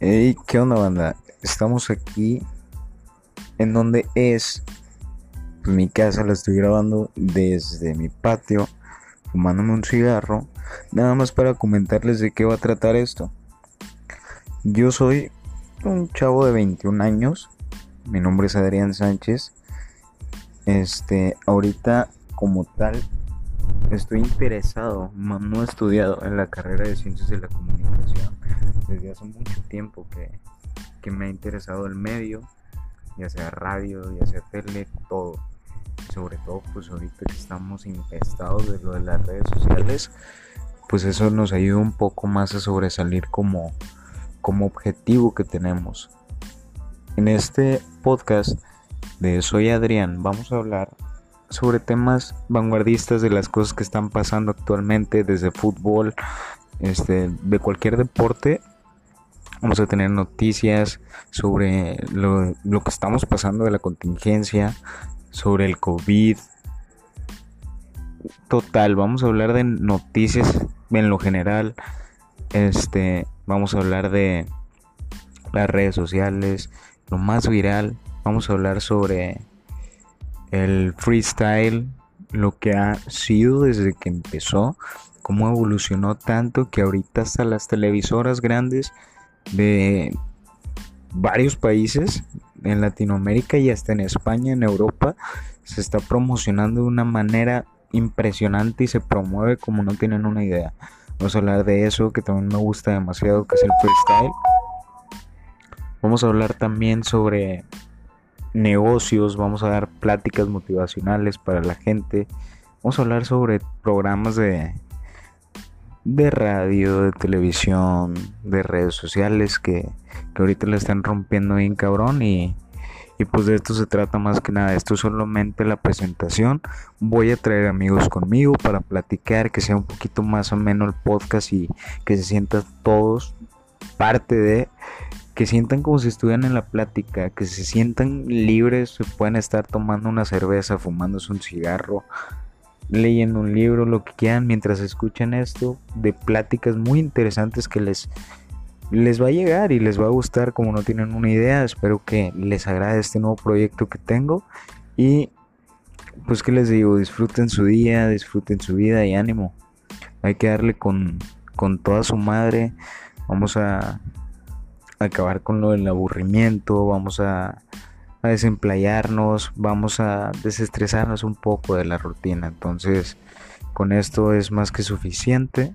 Hey, ¿qué onda banda? Estamos aquí en donde es mi casa, la estoy grabando desde mi patio, fumándome un cigarro, nada más para comentarles de qué va a tratar esto. Yo soy un chavo de 21 años, mi nombre es Adrián Sánchez. Este, ahorita como tal estoy interesado, no he estudiado en la carrera de Ciencias de la Comunicación desde hace mucho tiempo que, me ha interesado el medio, ya sea radio, ya sea tele, todo. Sobre todo pues ahorita que estamos infestados de lo de las redes sociales, pues eso nos ayuda un poco más a sobresalir como, como objetivo que tenemos. En este podcast de Soy Adrián vamos a hablar sobre temas vanguardistas de las cosas que están pasando actualmente, desde fútbol, este, de cualquier deporte. Vamos a tener noticias sobre lo, lo que estamos pasando de la contingencia, sobre el COVID. Total, vamos a hablar de noticias en lo general. Este, vamos a hablar de las redes sociales, lo más viral. Vamos a hablar sobre el freestyle, lo que ha sido desde que empezó, cómo evolucionó tanto que ahorita hasta las televisoras grandes de varios países en Latinoamérica y hasta en España, en Europa, se está promocionando de una manera impresionante y se promueve como no tienen una idea. Vamos a hablar de eso que también me gusta demasiado, que es el freestyle. Vamos a hablar también sobre negocios, vamos a dar pláticas motivacionales para la gente, vamos a hablar sobre programas de, de radio, de televisión, de redes sociales que, que ahorita le están rompiendo bien cabrón y, y pues de esto se trata más que nada. Esto es solamente la presentación. Voy a traer amigos conmigo para platicar, que sea un poquito más o menos el podcast y que se sientan todos parte de que sientan como si estuvieran en la plática, que se sientan libres, se pueden estar tomando una cerveza, fumándose un cigarro, leyendo un libro, lo que quieran mientras escuchan esto, de pláticas muy interesantes que les, les va a llegar y les va a gustar como no tienen una idea. Espero que les agrade este nuevo proyecto que tengo y pues que les digo, disfruten su día, disfruten su vida y ánimo. Hay que darle con, con toda su madre. Vamos a acabar con lo del aburrimiento, vamos a, a desemplayarnos, vamos a desestresarnos un poco de la rutina. Entonces, con esto es más que suficiente.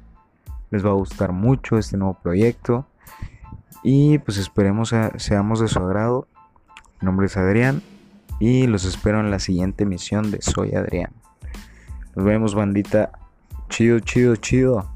Les va a gustar mucho este nuevo proyecto. Y pues esperemos seamos de su agrado. Mi nombre es Adrián y los espero en la siguiente emisión de Soy Adrián. Nos vemos bandita. Chido, chido, chido.